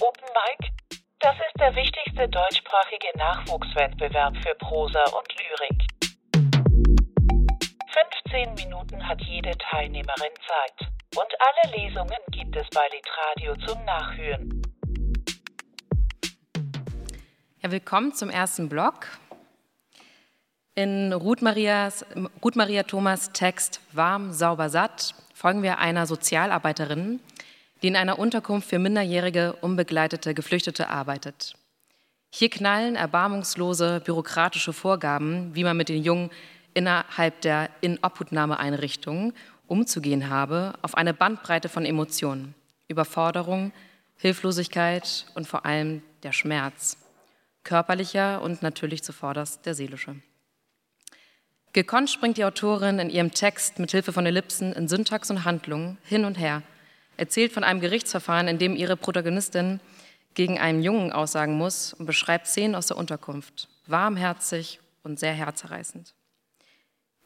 Open Mic, das ist der wichtigste deutschsprachige Nachwuchswettbewerb für Prosa und Lyrik. 15 Minuten hat jede Teilnehmerin Zeit. Und alle Lesungen gibt es bei Litradio zum Nachhören. Ja, willkommen zum ersten Blog. In Ruth, Marias, Ruth Maria Thomas Text Warm, sauber, satt folgen wir einer Sozialarbeiterin, die in einer Unterkunft für minderjährige, unbegleitete Geflüchtete arbeitet. Hier knallen erbarmungslose bürokratische Vorgaben, wie man mit den Jungen innerhalb der Inobhutnahmeeinrichtungen umzugehen habe, auf eine Bandbreite von Emotionen, Überforderung, Hilflosigkeit und vor allem der Schmerz, körperlicher und natürlich zuvorderst der seelische. Gekonnt springt die Autorin in ihrem Text mit Hilfe von Ellipsen in Syntax und Handlung hin und her, erzählt von einem Gerichtsverfahren, in dem ihre Protagonistin gegen einen Jungen aussagen muss und beschreibt Szenen aus der Unterkunft, warmherzig und sehr herzerreißend.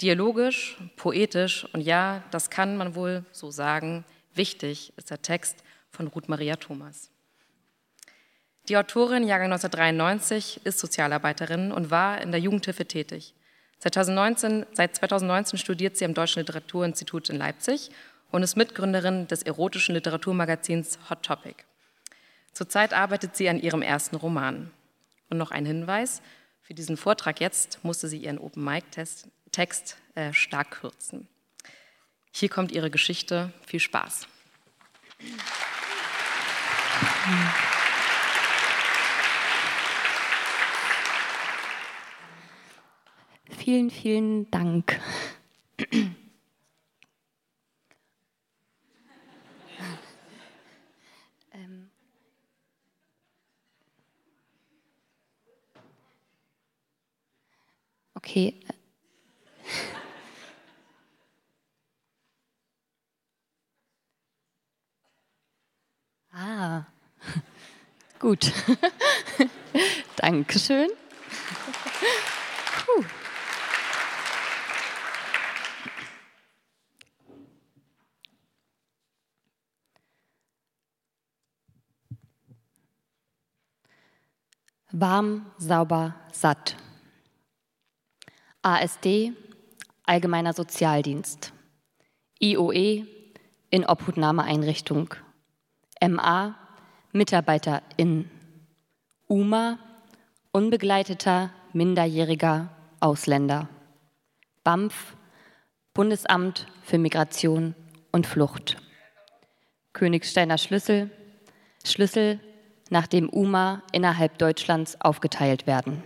Dialogisch, poetisch und ja, das kann man wohl so sagen, wichtig ist der Text von Ruth Maria Thomas. Die Autorin, Jahrgang 1993, ist Sozialarbeiterin und war in der Jugendhilfe tätig. Seit 2019, seit 2019 studiert sie am Deutschen Literaturinstitut in Leipzig und ist Mitgründerin des erotischen Literaturmagazins Hot Topic. Zurzeit arbeitet sie an ihrem ersten Roman. Und noch ein Hinweis, für diesen Vortrag jetzt musste sie ihren Open Mic Test Text äh, stark kürzen. Hier kommt ihre Geschichte. Viel Spaß. Vielen, vielen Dank. Gut. Dankeschön. Puh. Warm, sauber, satt. ASD, Allgemeiner Sozialdienst. IOE, in Obhutnahmeeinrichtung. MA Mitarbeiterin, UMA unbegleiteter minderjähriger Ausländer, BAMF Bundesamt für Migration und Flucht, Königsteiner Schlüssel, Schlüssel, nach dem UMA innerhalb Deutschlands aufgeteilt werden.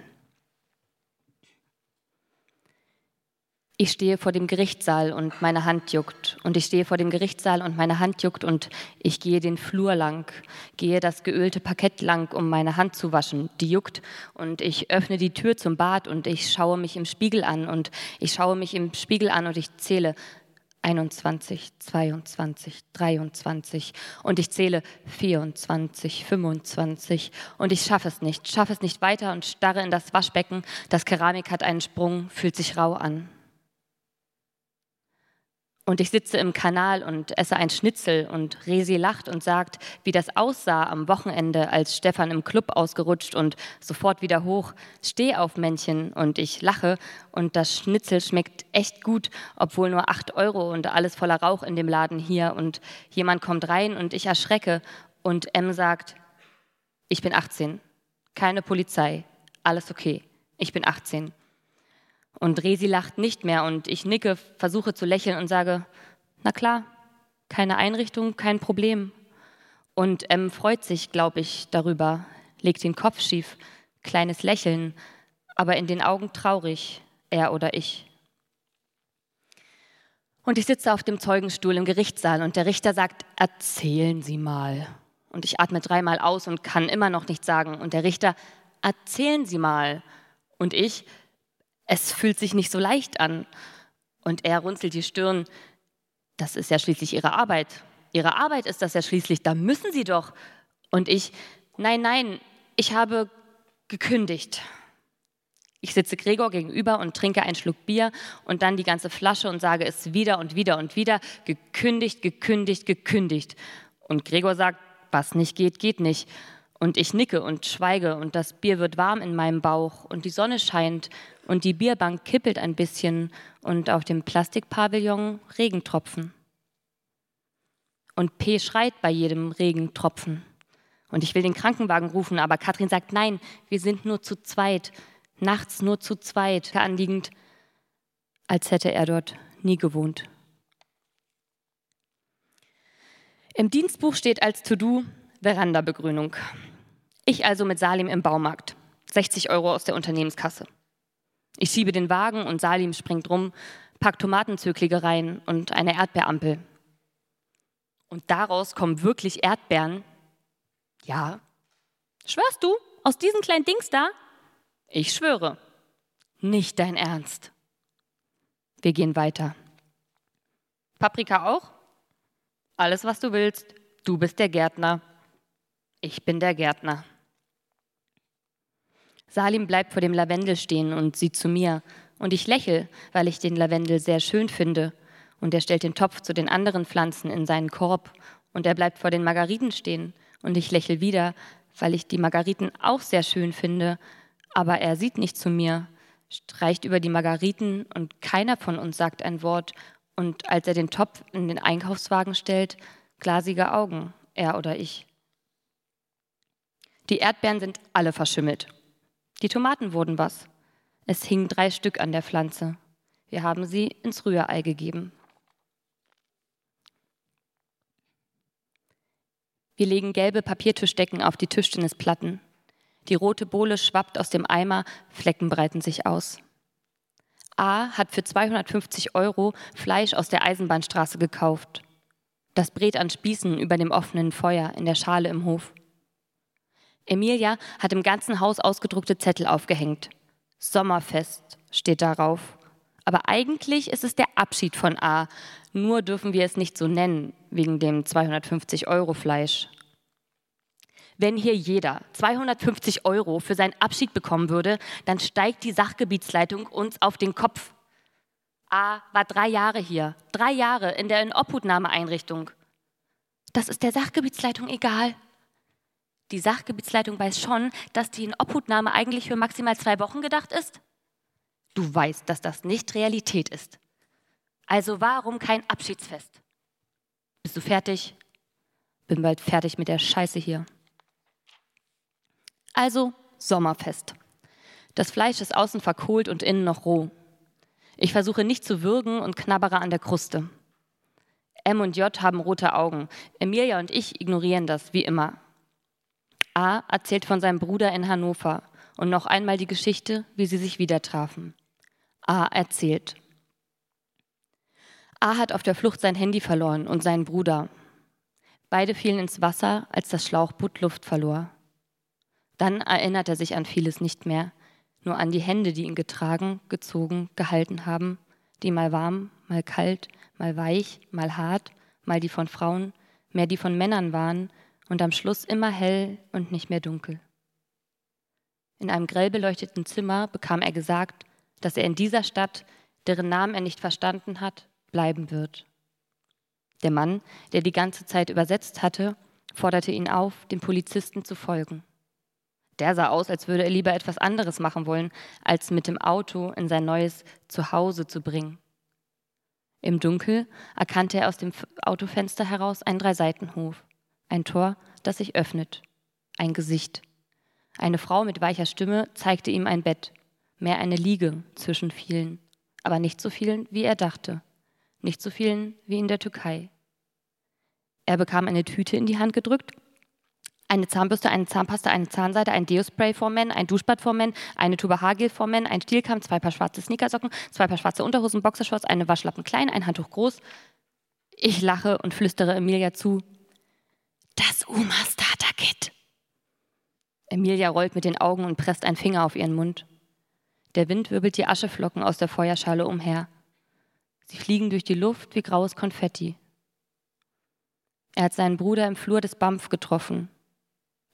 Ich stehe vor dem Gerichtssaal und meine Hand juckt. Und ich stehe vor dem Gerichtssaal und meine Hand juckt und ich gehe den Flur lang, gehe das geölte Parkett lang, um meine Hand zu waschen. Die juckt und ich öffne die Tür zum Bad und ich schaue mich im Spiegel an und ich schaue mich im Spiegel an und ich zähle 21, 22, 23 und ich zähle 24, 25 und ich schaffe es nicht, schaffe es nicht weiter und starre in das Waschbecken. Das Keramik hat einen Sprung, fühlt sich rau an. Und ich sitze im Kanal und esse ein Schnitzel und Resi lacht und sagt, wie das aussah am Wochenende, als Stefan im Club ausgerutscht und sofort wieder hoch. Steh auf Männchen. Und ich lache. Und das Schnitzel schmeckt echt gut, obwohl nur acht Euro und alles voller Rauch in dem Laden hier. Und jemand kommt rein und ich erschrecke. Und M sagt, ich bin 18, keine Polizei, alles okay, ich bin 18. Und Resi lacht nicht mehr und ich nicke, versuche zu lächeln und sage, na klar, keine Einrichtung, kein Problem. Und M freut sich, glaube ich, darüber, legt den Kopf schief, kleines Lächeln, aber in den Augen traurig, er oder ich. Und ich sitze auf dem Zeugenstuhl im Gerichtssaal und der Richter sagt, erzählen Sie mal. Und ich atme dreimal aus und kann immer noch nichts sagen. Und der Richter, erzählen Sie mal. Und ich, es fühlt sich nicht so leicht an. Und er runzelt die Stirn. Das ist ja schließlich Ihre Arbeit. Ihre Arbeit ist das ja schließlich, da müssen Sie doch. Und ich, nein, nein, ich habe gekündigt. Ich sitze Gregor gegenüber und trinke einen Schluck Bier und dann die ganze Flasche und sage es wieder und wieder und wieder, gekündigt, gekündigt, gekündigt. Und Gregor sagt, was nicht geht, geht nicht. Und ich nicke und schweige und das Bier wird warm in meinem Bauch und die Sonne scheint und die Bierbank kippelt ein bisschen und auf dem Plastikpavillon Regentropfen. Und P schreit bei jedem Regentropfen. Und ich will den Krankenwagen rufen, aber Katrin sagt, nein, wir sind nur zu zweit, nachts nur zu zweit, anliegend, als hätte er dort nie gewohnt. Im Dienstbuch steht als To-Do Verandabegrünung. Ich also mit Salim im Baumarkt. 60 Euro aus der Unternehmenskasse. Ich schiebe den Wagen und Salim springt rum, packt Tomatenzöglinge rein und eine Erdbeerampel. Und daraus kommen wirklich Erdbeeren? Ja. Schwörst du? Aus diesen kleinen Dings da? Ich schwöre. Nicht dein Ernst. Wir gehen weiter. Paprika auch? Alles, was du willst. Du bist der Gärtner. Ich bin der Gärtner. Salim bleibt vor dem Lavendel stehen und sieht zu mir. Und ich lächle, weil ich den Lavendel sehr schön finde. Und er stellt den Topf zu den anderen Pflanzen in seinen Korb. Und er bleibt vor den Margariten stehen. Und ich lächle wieder, weil ich die Margariten auch sehr schön finde. Aber er sieht nicht zu mir, streicht über die Margariten und keiner von uns sagt ein Wort. Und als er den Topf in den Einkaufswagen stellt, glasige Augen, er oder ich. Die Erdbeeren sind alle verschimmelt. Die Tomaten wurden was. Es hingen drei Stück an der Pflanze. Wir haben sie ins Rührei gegeben. Wir legen gelbe Papiertischdecken auf die Tischtennisplatten. Die rote Bohle schwappt aus dem Eimer, Flecken breiten sich aus. A hat für 250 Euro Fleisch aus der Eisenbahnstraße gekauft. Das brät an Spießen über dem offenen Feuer in der Schale im Hof. Emilia hat im ganzen Haus ausgedruckte Zettel aufgehängt. Sommerfest steht darauf. Aber eigentlich ist es der Abschied von A. Nur dürfen wir es nicht so nennen, wegen dem 250 Euro Fleisch. Wenn hier jeder 250 Euro für seinen Abschied bekommen würde, dann steigt die Sachgebietsleitung uns auf den Kopf. A war drei Jahre hier, drei Jahre in der Inobhutnahmeeinrichtung. Das ist der Sachgebietsleitung egal. Die Sachgebietsleitung weiß schon, dass die Inobhutnahme eigentlich für maximal zwei Wochen gedacht ist. Du weißt, dass das nicht Realität ist. Also warum kein Abschiedsfest? Bist du fertig? Bin bald fertig mit der Scheiße hier. Also Sommerfest. Das Fleisch ist außen verkohlt und innen noch roh. Ich versuche nicht zu würgen und knabbere an der Kruste. M und J haben rote Augen. Emilia und ich ignorieren das, wie immer. A erzählt von seinem Bruder in Hannover und noch einmal die Geschichte, wie sie sich wieder trafen. A erzählt. A hat auf der Flucht sein Handy verloren und seinen Bruder. Beide fielen ins Wasser, als das Schlauchboot Luft verlor. Dann erinnert er sich an vieles nicht mehr, nur an die Hände, die ihn getragen, gezogen, gehalten haben, die mal warm, mal kalt, mal weich, mal hart, mal die von Frauen, mehr die von Männern waren und am Schluss immer hell und nicht mehr dunkel. In einem grell beleuchteten Zimmer bekam er gesagt, dass er in dieser Stadt, deren Namen er nicht verstanden hat, bleiben wird. Der Mann, der die ganze Zeit übersetzt hatte, forderte ihn auf, dem Polizisten zu folgen. Der sah aus, als würde er lieber etwas anderes machen wollen, als mit dem Auto in sein neues Zuhause zu bringen. Im Dunkel erkannte er aus dem Autofenster heraus einen Dreiseitenhof, ein Tor, das sich öffnet, ein Gesicht. Eine Frau mit weicher Stimme zeigte ihm ein Bett, mehr eine Liege zwischen vielen, aber nicht so vielen, wie er dachte, nicht so vielen wie in der Türkei. Er bekam eine Tüte in die Hand gedrückt eine Zahnbürste, eine Zahnpasta, eine Zahnseide, ein Deo-Spray vor Men, ein Duschbad vor Men, eine Tube Haargel vor Men, ein Stielkamm, zwei Paar schwarze Sneakersocken, zwei Paar schwarze Unterhosen, Boxershorts, eine Waschlappen klein, ein Handtuch groß. Ich lache und flüstere Emilia zu. Das Uma Starter Kit. Emilia rollt mit den Augen und presst einen Finger auf ihren Mund. Der Wind wirbelt die Ascheflocken aus der Feuerschale umher. Sie fliegen durch die Luft wie graues Konfetti. Er hat seinen Bruder im Flur des BAMF getroffen.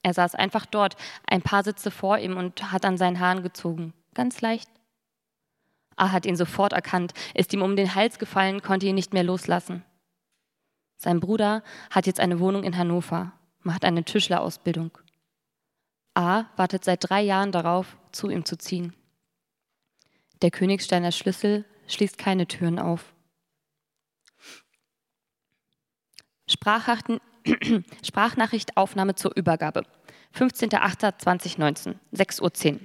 Er saß einfach dort, ein paar Sitze vor ihm und hat an seinen Haaren gezogen. Ganz leicht. A hat ihn sofort erkannt, ist ihm um den Hals gefallen, konnte ihn nicht mehr loslassen. Sein Bruder hat jetzt eine Wohnung in Hannover. macht eine Tischlerausbildung. A wartet seit drei Jahren darauf, zu ihm zu ziehen. Der Königsteiner Schlüssel schließt keine Türen auf. Sprachnachrichtaufnahme zur Übergabe. 15.08.2019, 6.10 Uhr.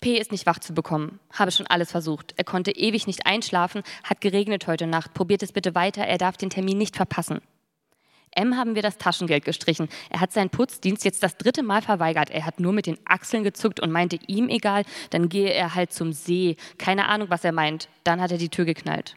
P ist nicht wach zu bekommen. Habe schon alles versucht. Er konnte ewig nicht einschlafen, hat geregnet heute Nacht. Probiert es bitte weiter, er darf den Termin nicht verpassen. M haben wir das Taschengeld gestrichen. Er hat seinen Putzdienst jetzt das dritte Mal verweigert. Er hat nur mit den Achseln gezuckt und meinte ihm egal, dann gehe er halt zum See. Keine Ahnung, was er meint. Dann hat er die Tür geknallt.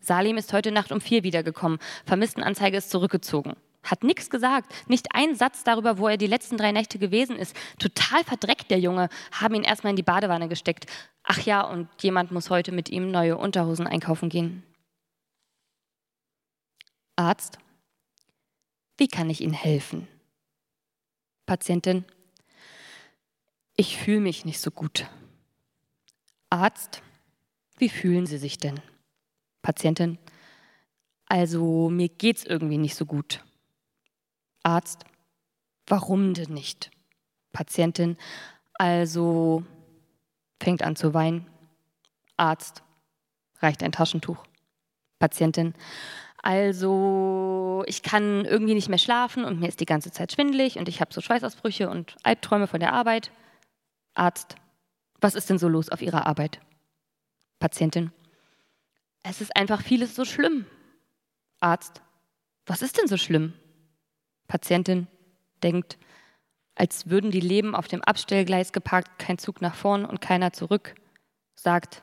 Salim ist heute Nacht um vier wiedergekommen. Vermisstenanzeige ist zurückgezogen. Hat nichts gesagt, nicht ein Satz darüber, wo er die letzten drei Nächte gewesen ist. Total verdreckt, der Junge. Haben ihn erstmal in die Badewanne gesteckt. Ach ja, und jemand muss heute mit ihm neue Unterhosen einkaufen gehen. Arzt, wie kann ich Ihnen helfen? Patientin, ich fühle mich nicht so gut. Arzt, wie fühlen Sie sich denn? Patientin, also mir geht's irgendwie nicht so gut. Arzt, warum denn nicht? Patientin, also fängt an zu weinen. Arzt, reicht ein Taschentuch. Patientin, also ich kann irgendwie nicht mehr schlafen und mir ist die ganze Zeit schwindelig und ich habe so Schweißausbrüche und Albträume von der Arbeit. Arzt, was ist denn so los auf Ihrer Arbeit? Patientin, es ist einfach vieles so schlimm. Arzt, was ist denn so schlimm? Patientin denkt, als würden die Leben auf dem Abstellgleis geparkt, kein Zug nach vorn und keiner zurück, sagt,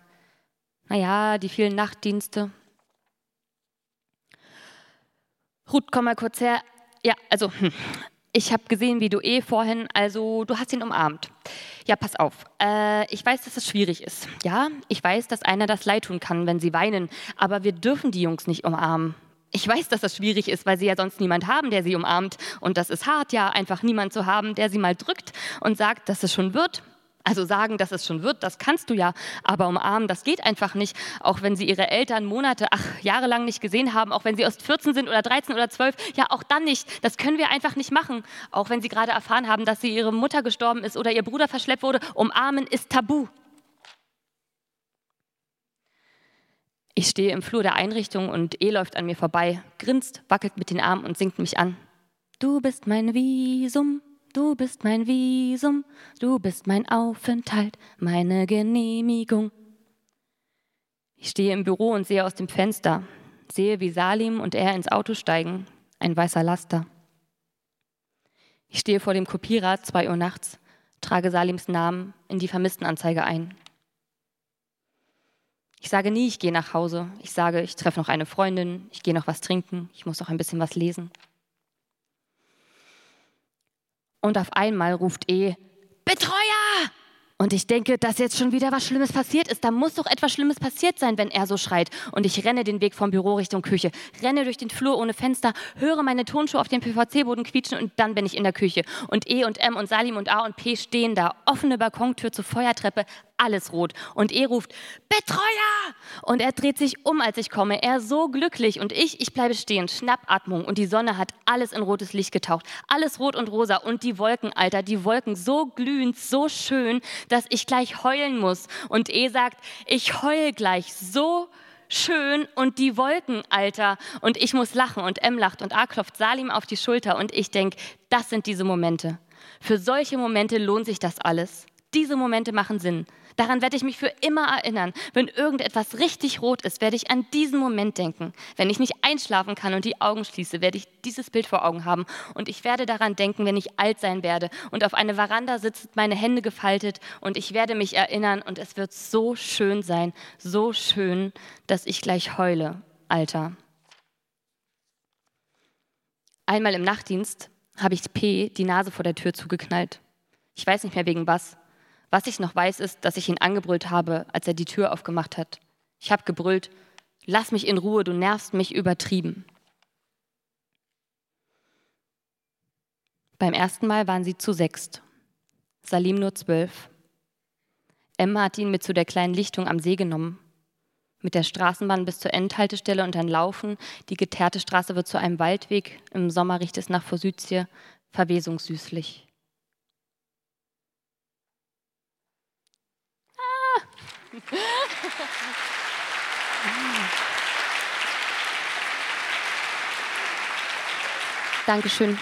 naja, die vielen Nachtdienste. Ruth, komm mal kurz her. Ja, also, hm. ich habe gesehen, wie du eh vorhin, also du hast ihn umarmt. Ja, pass auf. Äh, ich weiß, dass es schwierig ist. Ja, ich weiß, dass einer das leid tun kann, wenn sie weinen. Aber wir dürfen die Jungs nicht umarmen. Ich weiß, dass das schwierig ist, weil sie ja sonst niemand haben, der sie umarmt. Und das ist hart, ja, einfach niemand zu haben, der sie mal drückt und sagt, dass es schon wird. Also sagen, dass es schon wird, das kannst du ja, aber umarmen, das geht einfach nicht. Auch wenn sie ihre Eltern Monate, ach, jahrelang nicht gesehen haben, auch wenn sie erst 14 sind oder 13 oder 12, ja, auch dann nicht. Das können wir einfach nicht machen. Auch wenn sie gerade erfahren haben, dass sie ihre Mutter gestorben ist oder ihr Bruder verschleppt wurde, umarmen ist tabu. Ich stehe im Flur der Einrichtung und E läuft an mir vorbei, grinst, wackelt mit den Armen und singt mich an. Du bist mein Visum, du bist mein Visum, du bist mein Aufenthalt, meine Genehmigung. Ich stehe im Büro und sehe aus dem Fenster, sehe, wie Salim und er ins Auto steigen, ein weißer Laster. Ich stehe vor dem Kopierer, zwei Uhr nachts, trage Salims Namen in die Vermisstenanzeige ein. Ich sage nie, ich gehe nach Hause. Ich sage, ich treffe noch eine Freundin, ich gehe noch was trinken, ich muss noch ein bisschen was lesen. Und auf einmal ruft E, Betreuer! Und ich denke, dass jetzt schon wieder was Schlimmes passiert ist. Da muss doch etwas Schlimmes passiert sein, wenn er so schreit. Und ich renne den Weg vom Büro Richtung Küche, renne durch den Flur ohne Fenster, höre meine Tonschuhe auf dem PVC-Boden quietschen und dann bin ich in der Küche. Und E und M und Salim und A und P stehen da, offene Balkontür zur Feuertreppe, alles rot. Und E ruft, Betreuer! Und er dreht sich um, als ich komme. Er so glücklich. Und ich, ich bleibe stehen, Schnappatmung. Und die Sonne hat alles in rotes Licht getaucht. Alles rot und rosa. Und die Wolken, Alter, die Wolken so glühend, so schön, dass ich gleich heulen muss. Und E sagt, ich heul gleich so schön und die Wolken, Alter. Und ich muss lachen und M lacht und A klopft Salim auf die Schulter und ich denke, das sind diese Momente. Für solche Momente lohnt sich das alles. Diese Momente machen Sinn. Daran werde ich mich für immer erinnern. Wenn irgendetwas richtig rot ist, werde ich an diesen Moment denken. Wenn ich nicht einschlafen kann und die Augen schließe, werde ich dieses Bild vor Augen haben. Und ich werde daran denken, wenn ich alt sein werde und auf einer Veranda sitzt, meine Hände gefaltet und ich werde mich erinnern und es wird so schön sein, so schön, dass ich gleich heule, Alter. Einmal im Nachtdienst habe ich P die Nase vor der Tür zugeknallt. Ich weiß nicht mehr wegen was. Was ich noch weiß, ist, dass ich ihn angebrüllt habe, als er die Tür aufgemacht hat. Ich habe gebrüllt, lass mich in Ruhe, du nervst mich übertrieben. Beim ersten Mal waren sie zu sechst, Salim nur zwölf. Emma hat ihn mit zu der kleinen Lichtung am See genommen. mit der Straßenbahn bis zur Endhaltestelle und dann laufen. Die geteerte Straße wird zu einem Waldweg. Im Sommer riecht es nach Forsythie, verwesungssüßlich. Dankeschön.